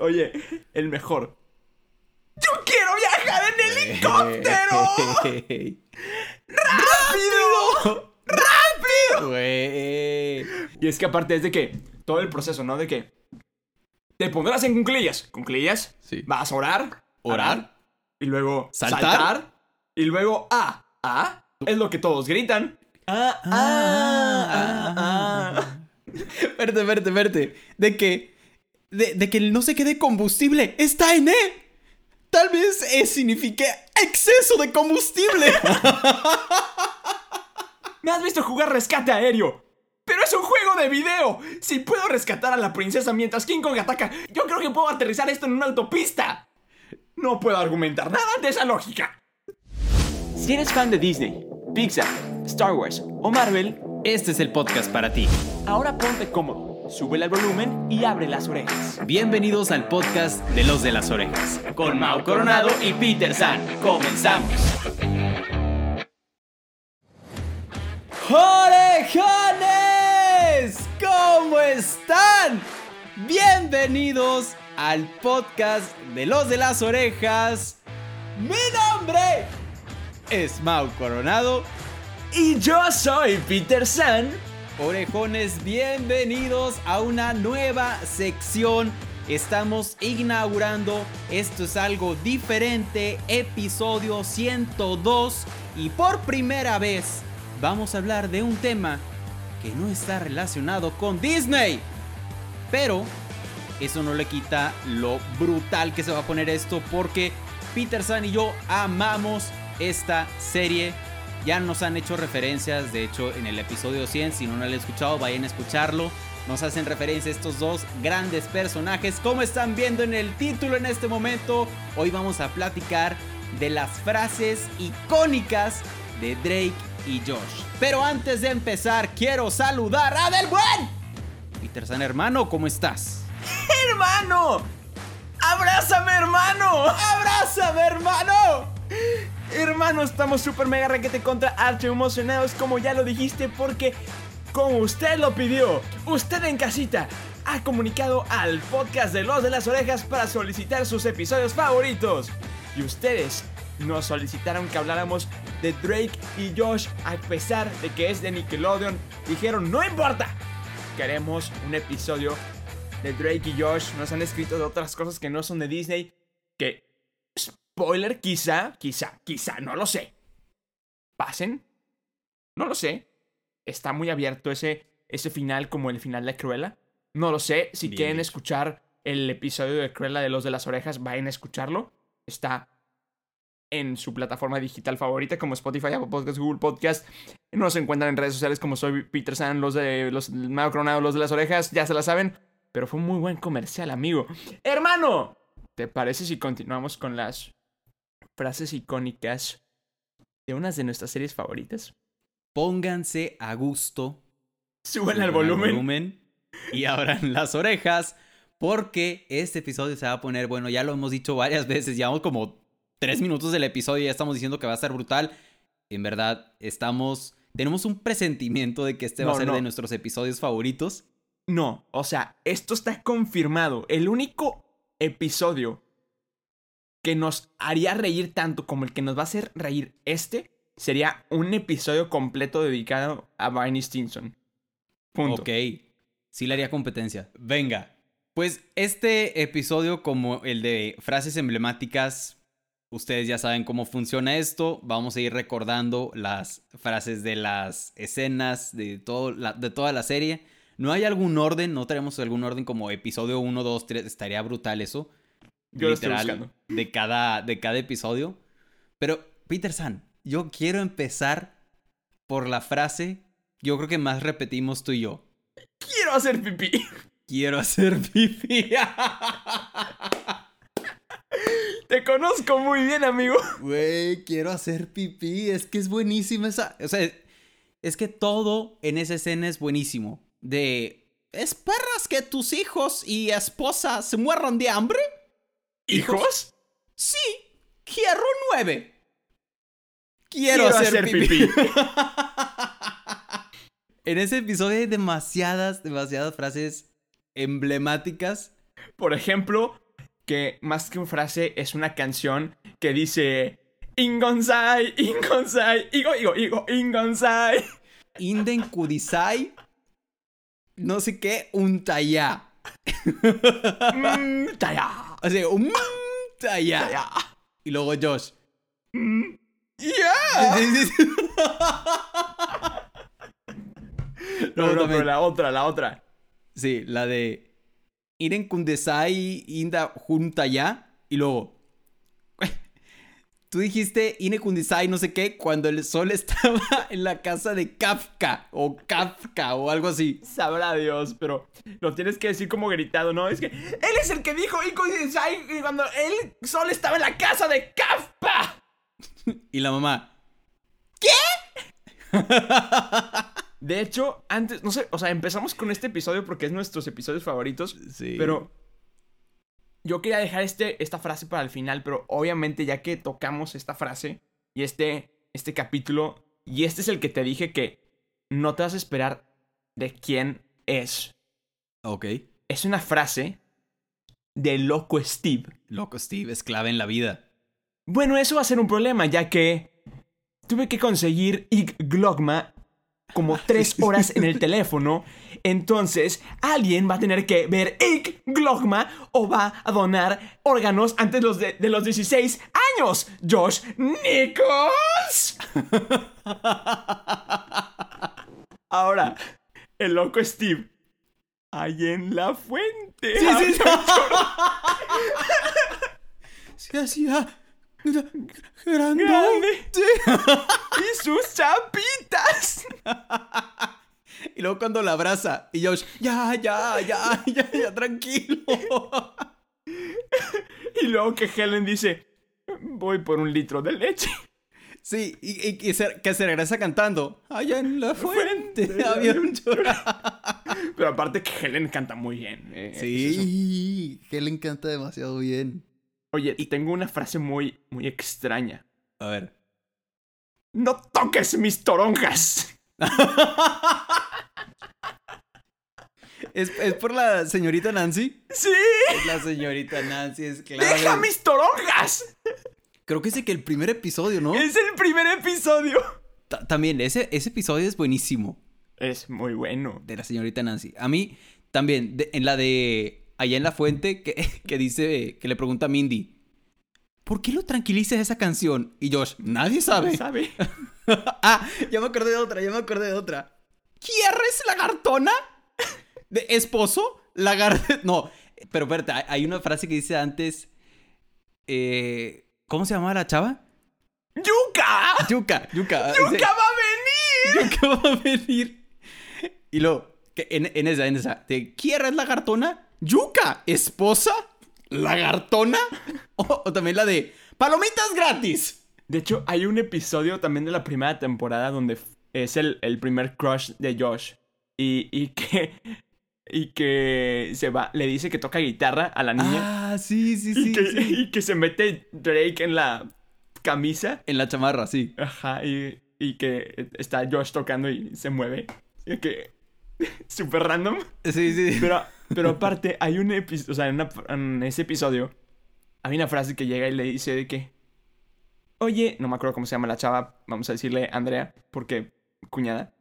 Oye, el mejor. ¡Yo quiero viajar en helicóptero! ¡Rápido! ¡Rápido! Y es que aparte es de que todo el proceso, ¿no? De que te pondrás en cunclillas. Cunclillas. Sí. Vas a orar. Orar. Y luego Saltar. saltar. y luego ah, ah. Es lo que todos gritan. Ah, ah, ah, ah. Verte, verte, verte. De que. De, de que no se quede combustible. Está en E. Tal vez E signifique exceso de combustible. Me has visto jugar rescate aéreo. Pero es un juego de video. Si puedo rescatar a la princesa mientras King Kong ataca, yo creo que puedo aterrizar esto en una autopista. No puedo argumentar nada de esa lógica. Si eres fan de Disney, Pixar, Star Wars o Marvel, Este es el podcast para ti. ahora ponte cómodo, súbele al volumen y abre las orejas. Bienvenidos al podcast de los de las orejas. Con Mau Coronado y Peter San, comenzamos. ¡Orejones! ¿Cómo están? Bienvenidos al podcast de los de las orejas. Mi nombre es Mau Coronado. Y yo soy Peter San. Orejones, bienvenidos a una nueva sección. Estamos inaugurando, esto es algo diferente, episodio 102 y por primera vez vamos a hablar de un tema que no está relacionado con Disney. Pero eso no le quita lo brutal que se va a poner esto porque Peter San y yo amamos esta serie. Ya nos han hecho referencias, de hecho en el episodio 100, si no lo han escuchado, vayan a escucharlo. Nos hacen referencia a estos dos grandes personajes. Como están viendo en el título en este momento, hoy vamos a platicar de las frases icónicas de Drake y Josh. Pero antes de empezar, quiero saludar a Del Buen. Peter San, hermano, ¿cómo estás? ¡Hermano! ¡Abrázame, hermano! ¡Abrázame, hermano! Hermano, estamos súper mega requete contra archi emocionados como ya lo dijiste porque como usted lo pidió, usted en casita ha comunicado al podcast de Los de las Orejas para solicitar sus episodios favoritos. Y ustedes nos solicitaron que habláramos de Drake y Josh a pesar de que es de Nickelodeon. Dijeron, no importa, queremos un episodio de Drake y Josh. Nos han escrito de otras cosas que no son de Disney. Que Spoiler, quizá, quizá, quizá, no lo sé. ¿Pasen? No lo sé. Está muy abierto ese, ese final como el final de Cruella. No lo sé. Si Bien quieren escuchar el episodio de Cruella de los de las orejas, vayan a escucharlo. Está en su plataforma digital favorita como Spotify, Apple Podcast, Google Podcast. Nos encuentran en redes sociales como soy Peter San, los de los Mago los de las orejas, ya se la saben. Pero fue un muy buen comercial, amigo. Hermano, ¿te parece si continuamos con las frases icónicas de unas de nuestras series favoritas? Pónganse a gusto. Suben al suban volumen. y abran las orejas porque este episodio se va a poner, bueno, ya lo hemos dicho varias veces, llevamos como tres minutos del episodio y ya estamos diciendo que va a estar brutal. En verdad, estamos, tenemos un presentimiento de que este va a ser no. de nuestros episodios favoritos. No, o sea, esto está confirmado. El único episodio que nos haría reír tanto como el que nos va a hacer reír este sería un episodio completo dedicado a Barney Stinson. Punto. Ok, sí le haría competencia. Venga, pues este episodio como el de frases emblemáticas, ustedes ya saben cómo funciona esto. Vamos a ir recordando las frases de las escenas de, todo de toda la serie. No hay algún orden, no tenemos algún orden como episodio 1, 2, 3, estaría brutal eso. Yo lo estoy de cada, de cada episodio. Pero, Peter San, yo quiero empezar por la frase, yo creo que más repetimos tú y yo. Quiero hacer pipí. Quiero hacer pipí. Te conozco muy bien, amigo. Güey, quiero hacer pipí. Es que es buenísima esa. O sea, es que todo en esa escena es buenísimo. De. ¿Esperas que tus hijos y esposa se mueran de hambre? ¿Hijos? Sí, quiero nueve. Quiero, Quiero hacer, hacer pipí. pipí. en ese episodio hay demasiadas, demasiadas frases emblemáticas. Por ejemplo, que más que una frase es una canción que dice Ingonsai, Ingonsai, Igo, Igo, Igo, Ingonsai. Inden Kudisai. No sé qué, un taya. Mm, taya, Sea, un taya. taya. Y luego Josh. Mm, yeah. No, no, pero la otra, la otra. Sí, la de Iren Kundesai Inda Junta ya. Y luego. Tú dijiste Ine Kundesai no sé qué cuando el sol estaba en la casa de Kafka o Kafka o algo así. Sabrá Dios, pero lo tienes que decir como gritado, ¿no? Es que él es el que dijo Ingonsai cuando él solo estaba en la casa de Kafka. Y la mamá. De hecho, antes, no sé, o sea, empezamos con este episodio porque es nuestros episodios favoritos, Sí. pero yo quería dejar este, esta frase para el final, pero obviamente ya que tocamos esta frase y este, este capítulo, y este es el que te dije que no te vas a esperar de quién es. Ok. Es una frase de Loco Steve. Loco, Steve es clave en la vida. Bueno, eso va a ser un problema, ya que tuve que conseguir Ig Glogma como tres horas en el teléfono. Entonces, alguien va a tener que ver Ig Glogma o va a donar órganos antes de los de, de los 16 años. Josh Nichols. Ahora, el loco Steve. Ahí en la fuente. Sí, sí, sí. Se hacía. Sí. Y sus chapitas. Y luego cuando la abraza y Josh, ya, ya, ya, ya, ya, tranquilo. Y luego que Helen dice, voy por un litro de leche. Sí, y, y- y se- que se regresa cantando. Allá en la fuente, fuente había un chorro. Pero aparte que Helen canta muy bien. eh. Sí, Helen canta demasiado bien. Oye, y tengo una frase muy, muy extraña. A ver. No toques mis toronjas. ¿Es, es por la señorita Nancy? Sí, Es la señorita Nancy, es clave. deja mis toronjas. Creo que es de que el primer episodio, ¿no? Es el primer episodio. Ta- También, ese, ese episodio es buenísimo. Es muy bueno. De la señorita Nancy. A mí, también, de- en la de Allá en la Fuente, que, que dice, que le pregunta a Mindy. ¿Por qué lo tranquiliza esa canción? Y Josh, nadie sabe. ¿Sabe? ah, ya me acordé de otra, ya me acordé de otra. ¿Quieres lagartona? ¿De esposo? Lagar... No, pero espérate, hay- una frase que dice antes... eh, ¿Cómo se llamaba la chava? ¡Yuka! Yuka, Yuka. ¡Yuka dice, va a venir! Yuka va a venir. Y luego, que en, en esa, en esa, ¿te quieres lagartona? Yuka, esposa, lagartona. O, o también la de palomitas gratis. De hecho, hay un episodio también de la primera temporada donde es el, el primer crush de Josh. Y, y que. Y que se va. Le dice que toca guitarra a la niña. Ah, sí, sí, y, sí, que, sí. y que se mete Drake en la camisa. En la chamarra, sí. Ajá. Y, y que está Josh tocando y se mueve. Y que. Súper random. Sí, sí. Pero, pero aparte, hay un episodio. O sea, en, una- en ese episodio. Hay una frase que llega y le dice de que. Oye, no me acuerdo cómo se llama la chava. Vamos a decirle Andrea, porque cuñada.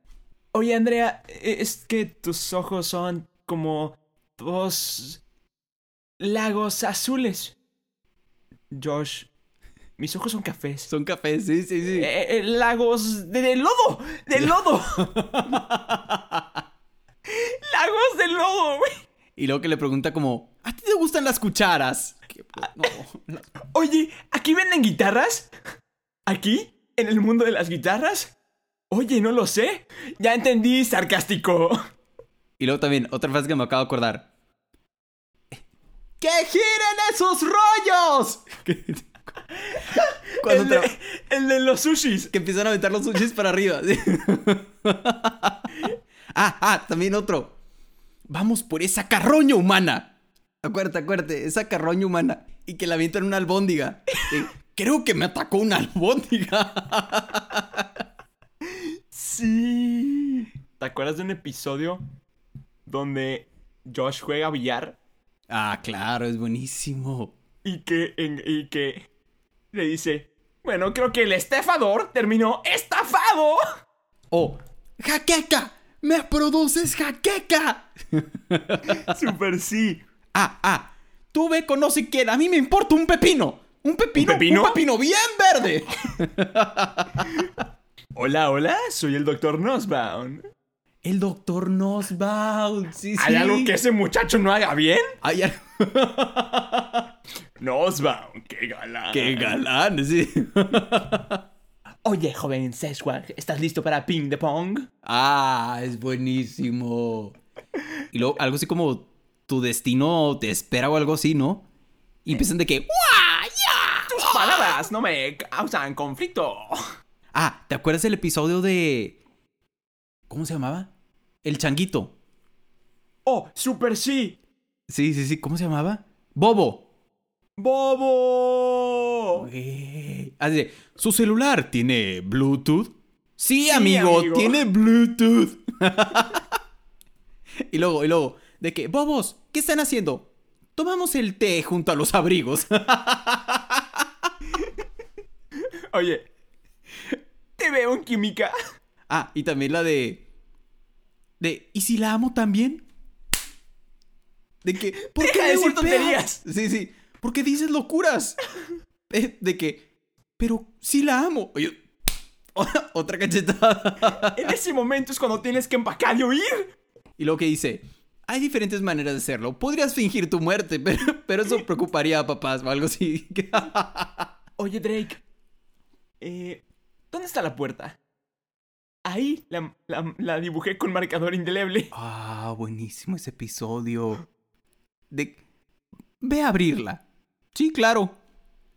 Oye, Andrea, es que tus ojos son como dos lagos azules. Josh, mis ojos son cafés. Son cafés, sí, sí, sí. Eh, eh, lagos de, de lodo, de lodo. lagos de lodo, güey. Y luego que le pregunta como, ¿a ti te gustan las cucharas? Pues, no, las- Oye, ¿aquí venden guitarras? ¿Aquí? ¿En el mundo de las guitarras? Oye, no lo sé. Ya entendí, sarcástico. Y luego también, otra frase que me acabo de acordar. ¡Que giren esos rollos! Cuando el, de, el de los sushis. que empiezan a aventar los sushis para arriba. sí. ah, ah, también otro. Vamos por esa carroña humana. Acuérdate, acuérdate, esa carroña humana. Y que la avientan una albóndiga. Creo que me atacó una albóndiga. Sí. ¿Te acuerdas de un episodio donde Josh juega billar? ah, claro, es buenísimo. Y que, en- y que le dice, bueno, creo que el estafador terminó estafado. Oh, jaqueca, me produces jaqueca. Super sí. Ah, ah, tú ve con no sé quién, a mí me importa un pepino. Un pepino, pepino? un pepino bien verde. Hola, hola, soy el doctor Nosbaum. El doctor Nosbaum, sí, sí. ¿Hay algo que ese muchacho no haga bien? Hay al- Nosbaum, qué galán. Qué galán, sí. Oye, joven Sesquag, ¿estás listo para ping de pong? Ah, es buenísimo. Y luego algo así como tu destino te espera o algo así, ¿no? Y empiezan de que... ¡Guau! ¡Ya! Tus palabras no me causan conflicto. Ah, ¿te acuerdas del episodio de... ¿Cómo se llamaba? El changuito. Oh, super sí. Sí, sí, sí. ¿Cómo se llamaba? Bobo. Bobo. Eh, Así de, ¿su celular tiene Bluetooth? Sí, Sí, amigo, amigo. tiene Bluetooth. y luego, y luego, de que, bobos, ¿qué están haciendo? Tomamos el té junto a los abrigos. Oye, te veo en química. Ah, y también la de... De, ¿y si la amo también? De que, ¿por Deja qué de decir tonterías. Sí, sí, porque dices locuras. Eh, de que, pero sí la amo. Oye, otra cachetada. En ese momento es cuando tienes que empacar y huir. Y luego que dice, hay diferentes maneras de hacerlo. Podrías fingir tu muerte, pero, pero eso preocuparía a papás o algo así. Oye, Drake. Eh, ¿dónde está la puerta? Ahí la, la- la dibujé con marcador indeleble. ah, buenísimo ese episodio. De... Ve a abrirla. Sí, claro.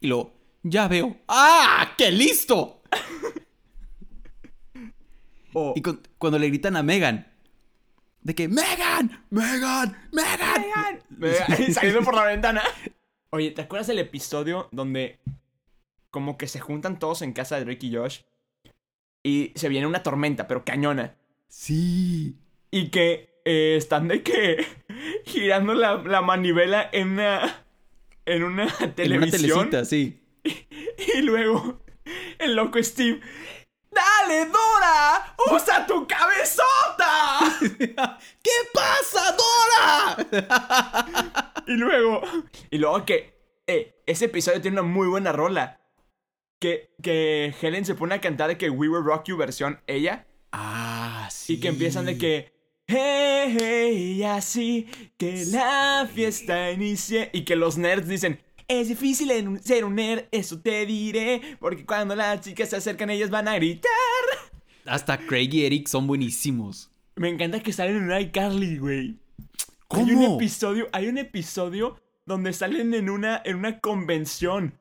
Y luego, ya veo. ¡Ah! ¡Qué listo! Oh, Y cu- cuando le gritan a Megan. De que, Megan, Megan, Megan. Me- saliendo por la ventana. Oye, ¿te acuerdas del episodio donde como que se juntan todos en casa de Drake y Josh? Y se viene una tormenta, pero cañona. Sí. Y que eh, están de que girando la, la manivela en una, en una En una televisión. telecita, sí. Y luego el loco Steve. ¡Dale, Dora! ¡Usa tu cabezota! ¿Qué pasa, Dora? Y luego. Y luego que. Eh, ese episodio tiene una muy buena rola. Que, que Helen se pone a cantar de que We Will Rock You versión ella. Ah, sí. Y que empiezan de que. Hey, hey, y así que la fiesta inicie. Y que los nerds dicen. Es difícil ser un nerd, eso te diré. Porque cuando las chicas se acercan, ellas van a gritar. Hasta Craig y Eric son buenísimos. Me encanta que salen en un iCarly, güey. Hay un ¿Cómo? episodio, hay un episodio donde salen en una, en una convención.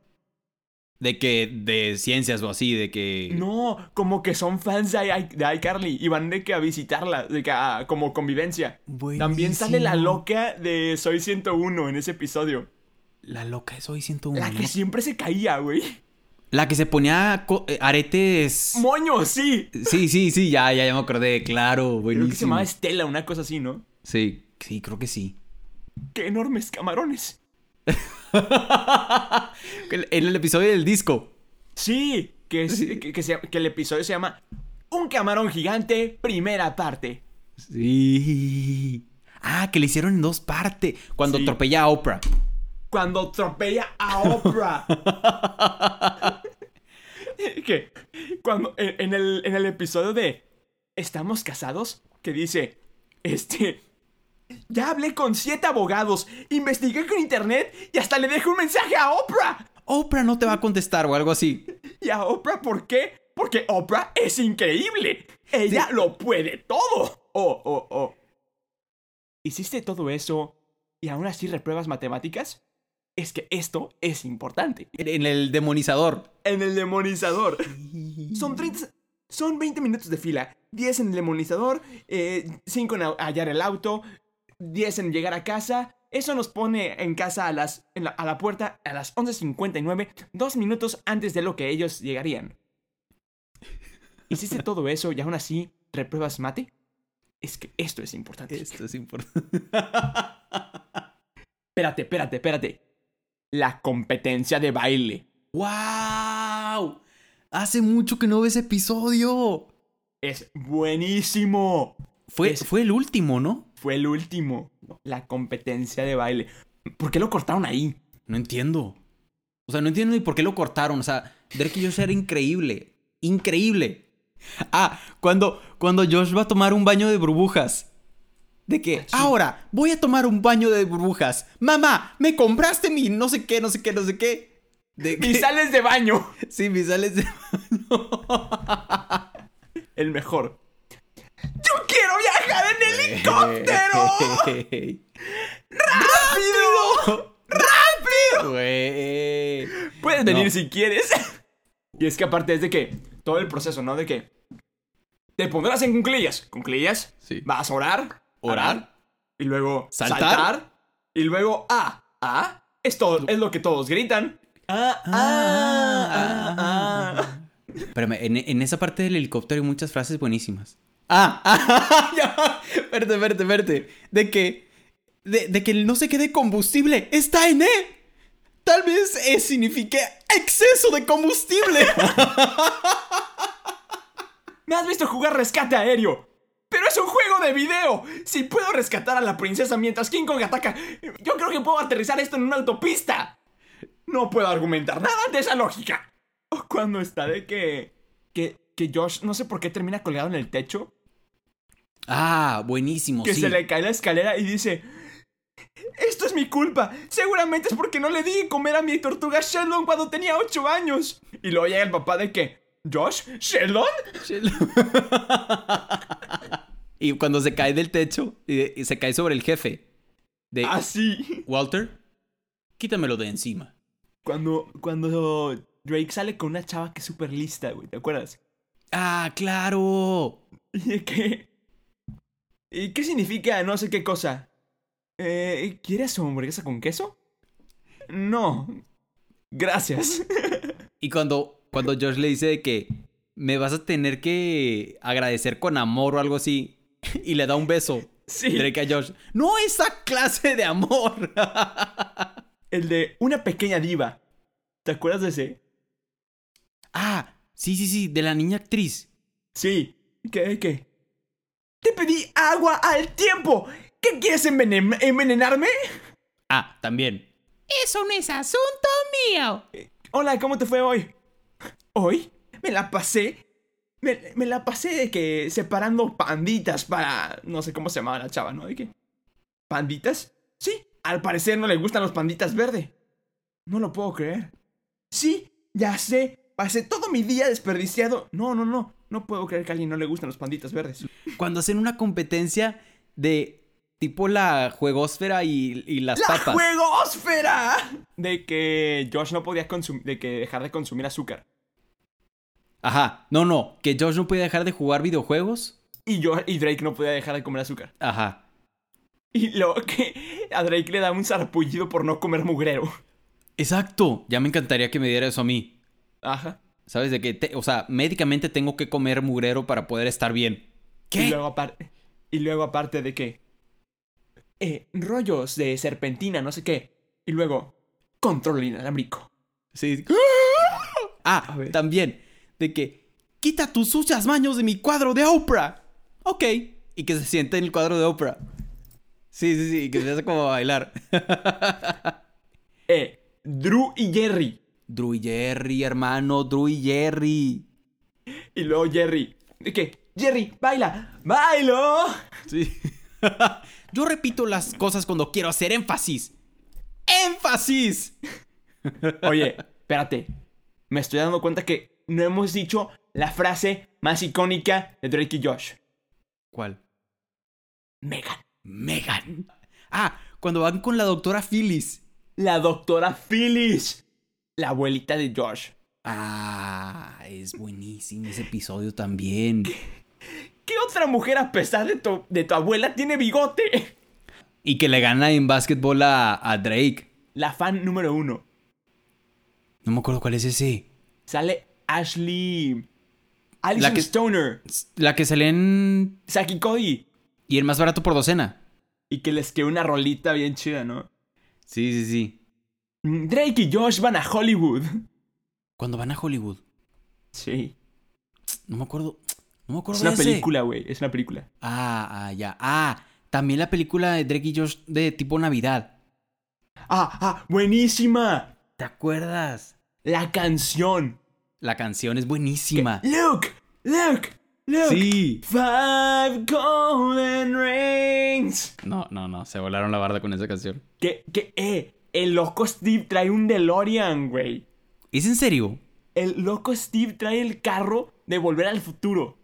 De que, de ciencias o así, de que... No, como que son fans de, de iCarly y van de que a visitarla, de que a- como convivencia. También sale la Buenísimo. loca de Soy 101 en ese episodio. La loca de Soy 101. La que siempre se caía, güey. La que se ponía eh, aretes... Moño, sí. Sí, sí, sí, ya, ya, ya me acordé, claro, Creo que se buenísimo. llamaba Estela, una cosa así, ¿no? Sí, sí, creo que sí. Qué enormes camarones. En el episodio del disco. Sí, que, es- que, que se- que el episodio se llama Un camarón gigante, primera parte. Sí. Ah, que le hicieron en dos partes. Cuando Sí. atropella a Oprah. cuando atropella a Oprah. que cuando en, en el, en el episodio de ¿Estamos casados? Que dice, este, ya hablé con siete abogados, investigué con internet y hasta le dejé un mensaje a Oprah. Oprah no te va a contestar o algo así. ¿Y a Oprah por qué? Porque Oprah es increíble. Ella lo puede todo. Oh, oh, oh. ¿Hiciste todo eso y aún así repruebas matemáticas? Es que esto es importante. En el demonizador. En el demonizador. Son 30, son 20 minutos de fila. 10 en el demonizador, 5 en hallar el auto, 10 en llegar a casa. Eso nos pone en casa a, las, en la, a la puerta a las 11.59, dos minutos antes de lo que ellos llegarían. ¿Hiciste todo eso y aún así repruebas mate? Es que esto es importante. Esto es importante. Espérate, espérate, espérate. la competencia de baile. ¡Wow! Hace mucho que no ves episodio. Es buenísimo. Fue, Es- fue el último, ¿no? Fue el último. La competencia de baile. ¿Por qué lo cortaron ahí? No entiendo. O sea, no entiendo ni por qué lo cortaron. O sea, Drake y Josh era increíble. Increíble. Ah, cuando, cuando Josh va a tomar un baño de burbujas. De que, ahora, voy a tomar un baño de burbujas. Mamá, me compraste mi no sé qué, no sé qué, no sé qué. De Y que- sales de baño. Sí, mis sales de El mejor. ¡Yo quiero viajar en helicóptero! ¡Rápido! ¡Rápido! Puedes venir No. si quieres. Y es que aparte es de que todo el proceso, ¿no? De que te pondrás en cuclillas. ¿Cuclillas? Sí. Vas a orar. Orar. Y luego Saltar. saltar. y luego ah, ah. Es, todo, es lo que todos gritan. Ah, ah, ah, ah. Espérame, en, en esa parte del helicóptero hay muchas frases buenísimas. Ah, ah, ya. Verte, verte, verte. De que. De, de que no sé qué de combustible está en E. Tal vez E signifique exceso de combustible. Me has visto jugar rescate aéreo. Pero es un juego de video. Si puedo rescatar a la princesa mientras King Kong ataca, yo creo que puedo aterrizar esto en una autopista. No puedo argumentar nada de esa lógica. O cuando está de que. que. que Josh no sé por qué termina colgado en el techo. ah, buenísimo, Que sí. se le cae la escalera y dice. Esto es mi culpa. Seguramente es porque no le di comer a mi tortuga Sheldon cuando tenía 8 años. Y luego llega el papá de que. ¿Josh? ¿Sheldon? y cuando se cae del techo y, y se cae sobre el jefe. De Así. Walter, quítamelo de encima. Cuando, cuando Drake sale con una chava que es súper lista, güey, ¿te acuerdas? Ah, claro. ¿Y qué? ¿Y qué significa no sé qué cosa? Eh, ¿Quieres su hamburguesa con queso? No. Gracias. Y cuando, cuando Josh le dice de que me vas a tener que agradecer con amor o algo así, y le da un beso, Sí. Drake a Josh, no esa clase de amor. El de una pequeña diva. ¿Te acuerdas de ese? Ah, sí, sí, sí, de la niña actriz. Sí. ¿Qué? ¿Qué? Te pedí agua al tiempo. ¿Qué quieres envenen- envenenarme? Ah, también. Eso no es asunto mío. Hola, ¿cómo te fue hoy? ¿Hoy? Me la pasé. Me, me la pasé de que separando panditas para. No sé cómo se llamaba la chava, ¿no? ¿De qué? ¿Panditas? Sí, al parecer no le gustan los panditas verde. No lo puedo creer. Sí, ya sé. Pasé todo mi día desperdiciado. No, no, no. No puedo creer que a alguien no le gustan los panditas verdes. Cuando hacen una competencia de tipo la juegosfera y, y las ¡La papas. juegosfera! De que Josh no podía consumir. De que dejar de consumir azúcar. Ajá, no, no, que Josh no puede dejar de jugar videojuegos. Y, yo, y Drake no podía dejar de comer azúcar. Ajá. Y luego que a Drake le da un sarpullido por no comer mugrero. Exacto. Ya me encantaría que me diera eso a mí. Ajá. ¿Sabes de qué? Te- o sea, médicamente tengo que comer mugrero para poder estar bien. Y luego aparte. Y luego aparte de que. Eh, rollos de serpentina, no sé qué. Y luego. Control inalámbrico. Sí. Ah, también. De que. Quita tus sucias manos de mi cuadro de Oprah. Ok. Y que se siente en el cuadro de Oprah. Sí, sí, sí. Que se hace como bailar. Eh, Drew y Jerry. Drew y Jerry, hermano. Drew y Jerry. Y luego Jerry. ¿De qué? Jerry, baila. ¡Bailo! Sí. Yo repito las cosas cuando quiero hacer énfasis. ¡Énfasis! Oye, espérate. Me estoy dando cuenta que no hemos dicho la frase más icónica de Drake y Josh. ¿Cuál? Megan. Megan. Ah, cuando van con la doctora Phyllis. La doctora Phyllis. La abuelita de Josh. Ah, es buenísimo ese episodio también. ¿Qué otra mujer a pesar de tu, de tu abuela tiene bigote? Y que le gana en básquetbol a, a Drake. La fan número uno. No me acuerdo cuál es ese. Sale Ashley. Alison que- Stoner. La que sale en... Saki Cody. Y el más barato por docena. Y que les quedó una rolita bien chida, ¿no? Sí, sí, sí. Drake y Josh van a Hollywood. Cuando van a Hollywood. Sí. No me acuerdo. No me acuerdo Es de una ese. película, güey. Es una película. Ah, ah, ya. Ah, también la película de Drake y Josh de tipo Navidad. Ah, ah, buenísima. ¿Te acuerdas? La canción. La canción es buenísima. Look, look, look. Sí. Five golden rings. No, no, no. Se volaron la barda con esa canción. Que, que, eh, el loco Steve trae un DeLorean, güey. ¿Es en serio? El loco Steve trae el carro de volver al futuro.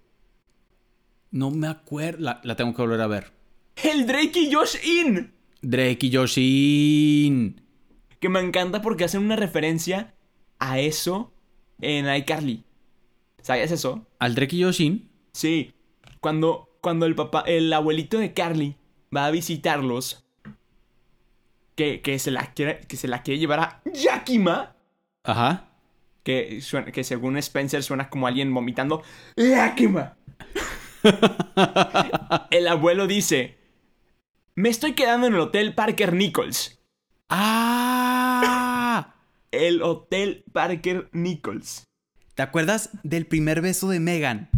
No me acuerdo. La, la tengo que volver a ver. El Drake y Josh In. Drake y Joshin. Que me encanta porque hacen una referencia a eso en iCarly. ¿Sabías eso? ¿Al Drake y Joshin? Sí. Cuando, cuando el papá, el abuelito de Carly va a visitarlos. Que, que, se, la quiere, que se la quiere llevar a Yakima. Ajá. Que, suena- que según Spencer suena como alguien vomitando. Yakima. el abuelo dice. Me estoy quedando en el Hotel Parker Nichols. ¡Ah! El Hotel Parker Nichols. ¿Te acuerdas del primer beso de Megan?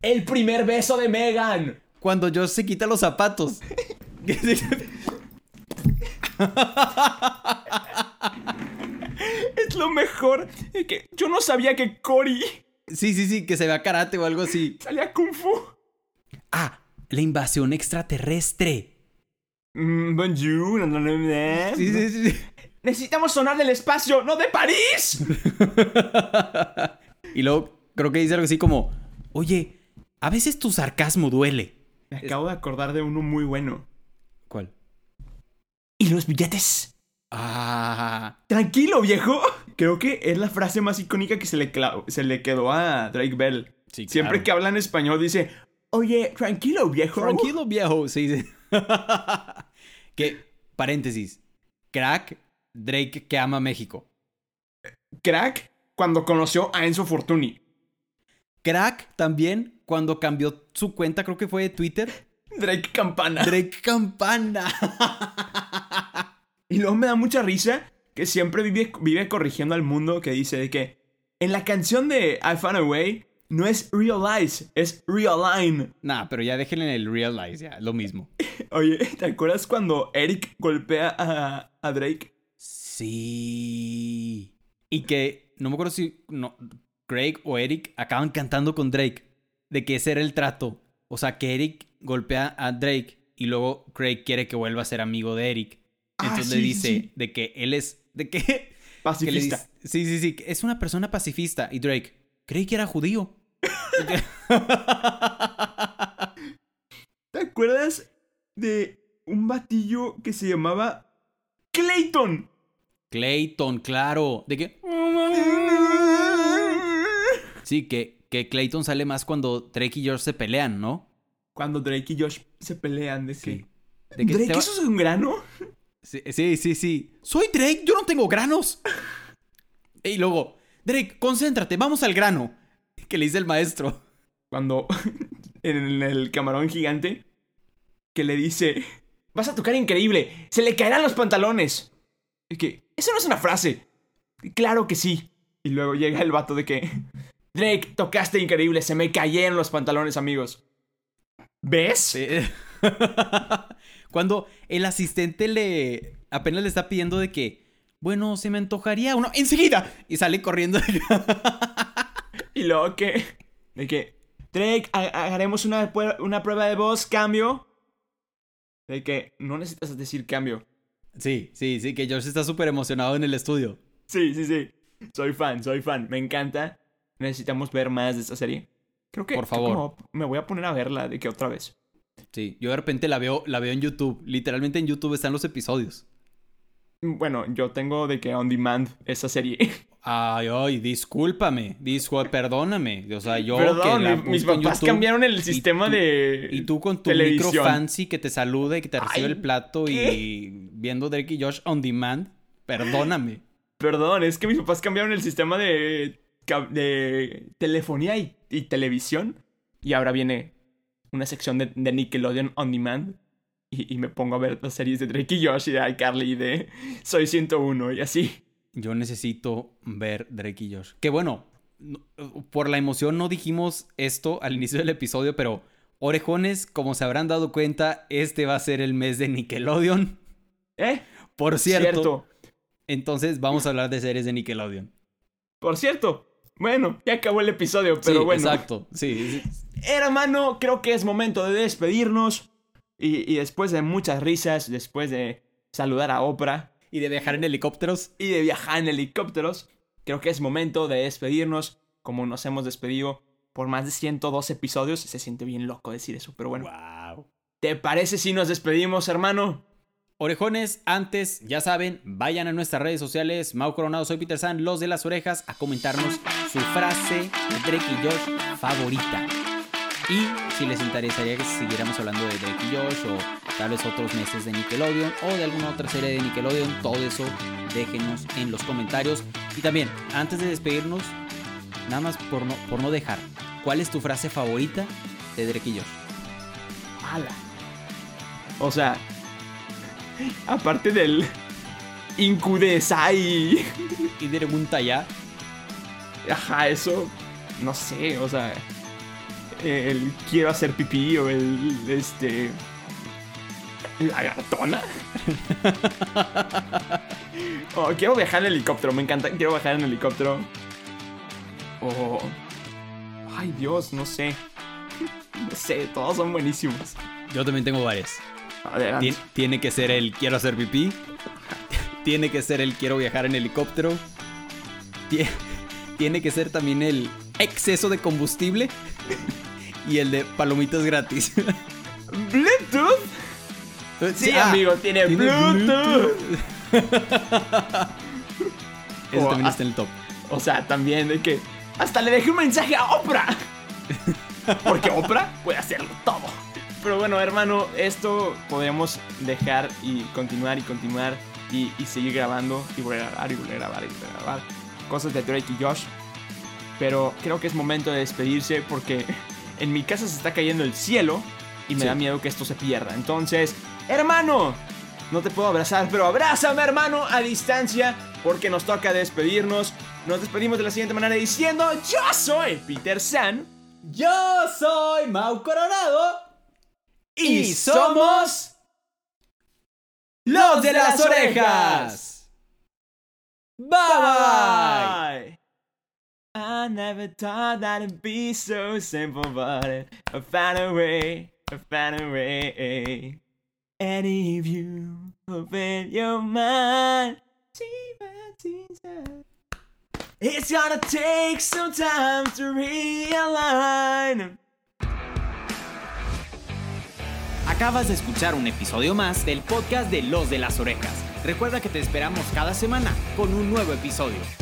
El primer beso de Megan. Cuando Josh se quita los zapatos. Es lo mejor. Es que yo no sabía que Cory sí, sí, sí, que se vea karate o algo así. salía Kung Fu. Ah, la invasión extraterrestre. Mm, bonjour. Sí, sí, sí. Necesitamos sonar del espacio, no de París. Y luego creo que dice algo así como, oye, a veces tu sarcasmo duele. Me acabo de acordar de uno muy bueno. ¿Y los billetes? Ah, Tranquilo, viejo. Creo que es la frase más icónica que se le, se le quedó a Drake Bell. Sí, Siempre claro. que habla en español dice, oye, tranquilo, viejo. tranquilo viejo, sí, sí. que, paréntesis, crack, Drake que ama México. Crack cuando conoció a Enzo Fortuni. Crack también cuando cambió su cuenta, creo que fue de Twitter. Drake Campana. Drake Campana. Y luego me da mucha risa que siempre vive, vive corrigiendo al mundo que dice de que en la canción de I Found a Way no es realize, es realign. nah, pero ya déjenle el realize, ya, lo mismo. Oye, ¿te acuerdas cuando Eric golpea a, a Drake? Sí. Y que, no me acuerdo si no, Craig o Eric acaban cantando con Drake. De que ese era el trato. O sea, que Eric golpea a Drake y luego Craig quiere que vuelva a ser amigo de Eric. Ah, Entonces sí, le dice sí. de que él es. De que. que le Pacifista. dice- sí, sí, sí. que Es una persona pacifista. Y Drake, creí que era judío. ¿Te acuerdas de un batillo que se llamaba Clayton? Clayton, claro. De que. Sí, que, que Clayton sale más cuando Drake y George se pelean, ¿no? Cuando Drake y Josh se pelean de que... Sí. De que ¿Drake, va- eso es un grano? Sí, sí, sí, sí. Soy Drake, yo no tengo granos. Y luego, Drake, concéntrate, vamos al grano. Que le dice el maestro. Cuando en el camarón gigante que le dice, vas a tocar increíble, se le caerán los pantalones. Y que, eso no es una frase. Claro que sí. Y luego llega el vato de que, Drake, tocaste increíble, se me cayeron los pantalones, amigos. ¿Ves? Sí. Cuando el asistente le apenas le está pidiendo de que, bueno, se me antojaría uno enseguida y sale corriendo. Y luego que, de que, Drake, ha- haremos una, una prueba de voz, cambio. De que no necesitas decir cambio. Sí, sí, sí, que George está súper emocionado en el estudio. Sí, sí, sí. Soy fan, soy fan. Me encanta. Necesitamos ver más de esta serie. Creo que Por creo que favor. me voy a poner a verla de que otra vez. Sí, yo de repente la veo, la veo en YouTube. Literalmente en YouTube están los episodios. Bueno, yo tengo de que on demand esa serie. Ay, ay, discúlpame, discul perdóname. O sea, yo Perdón, que la mis papás YouTube, cambiaron el sistema tú- de Y tú con tu televisión. micro fancy que te saluda y que te recibe Ay, el plato ¿qué? y viendo Drake y Josh on demand, perdóname. Perdón, es que mis papás cambiaron el sistema de, de telefonía y, y televisión. Y ahora viene una sección de, de Nickelodeon on demand. y, me pongo a ver las series de Drake y Josh y de iCarly y de Soy 101 y así. Yo necesito ver Drake y Josh. Que bueno, por la emoción no dijimos esto al inicio del episodio, pero orejones, como se habrán dado cuenta, este va a ser el mes de Nickelodeon. ¿Eh? Por cierto. Entonces vamos a hablar de series de Nickelodeon. Por cierto. Bueno, ya acabó el episodio, pero bueno. Exacto, sí. Hermano, creo que es momento de despedirnos. Y, después de muchas risas, después de saludar a Oprah. Y de viajar en helicópteros. Y de viajar en helicópteros. Creo que es momento de despedirnos como nos hemos despedido por más de 102 episodios. Se siente bien loco decir eso, pero bueno. Wow. ¿Te parece si nos despedimos, hermano? Orejones, antes, ya saben, vayan a nuestras redes sociales, Mau Coronado, soy Peter San, los de las orejas, a comentarnos su frase de Drake y Josh favorita. Y si les interesaría que siguiéramos hablando de Drake y Josh o tal vez otros meses de Nickelodeon o de alguna otra serie de Nickelodeon, todo eso déjenos en los comentarios. Y también, antes de despedirnos, nada más por no, por no dejar, ¿cuál es tu frase favorita de Drake y Josh? Mala. O sea, Aparte del Incudesai. Y de ya. Ajá, eso. No sé, o sea. El quiero hacer pipí o el. Este. La gatona. oh, quiero viajar en helicóptero, me encanta. Quiero viajar en helicóptero. Oh. Ay, Dios, no sé. No sé, todos son buenísimos. Yo también tengo varias. Tiene que ser el quiero hacer pipí. Tiene que ser el quiero viajar en helicóptero. Tiene que ser también el exceso de combustible. Y el de palomitas gratis. ¿Bluetooth? Sí, ah, amigo, tiene, Bluetooth. Eso también está en el top. O sea, también de que hasta le dejé un mensaje a Oprah. Porque Oprah puede hacerlo todo. Pero bueno, hermano, esto podemos dejar y continuar y continuar y, seguir grabando y volver a grabar y volver a grabar y volver a grabar cosas de Drake y Josh. Pero creo que es momento de despedirse porque en mi casa se está cayendo el cielo y me da miedo que esto se pierda. Entonces, hermano, no te puedo abrazar, pero abrázame, hermano, a distancia porque nos toca despedirnos. Nos despedimos de la siguiente manera diciendo: Yo soy Peter San. Yo soy Mau Coronado. Y somos los de las orejas. Bye bye. I never thought that it'd be so simple, but I found a way, I found a way. And if you open your mind, it's gonna take some time to realign. Acabas de escuchar un episodio más del podcast de Los de las Orejas. Recuerda que te esperamos cada semana con un nuevo episodio.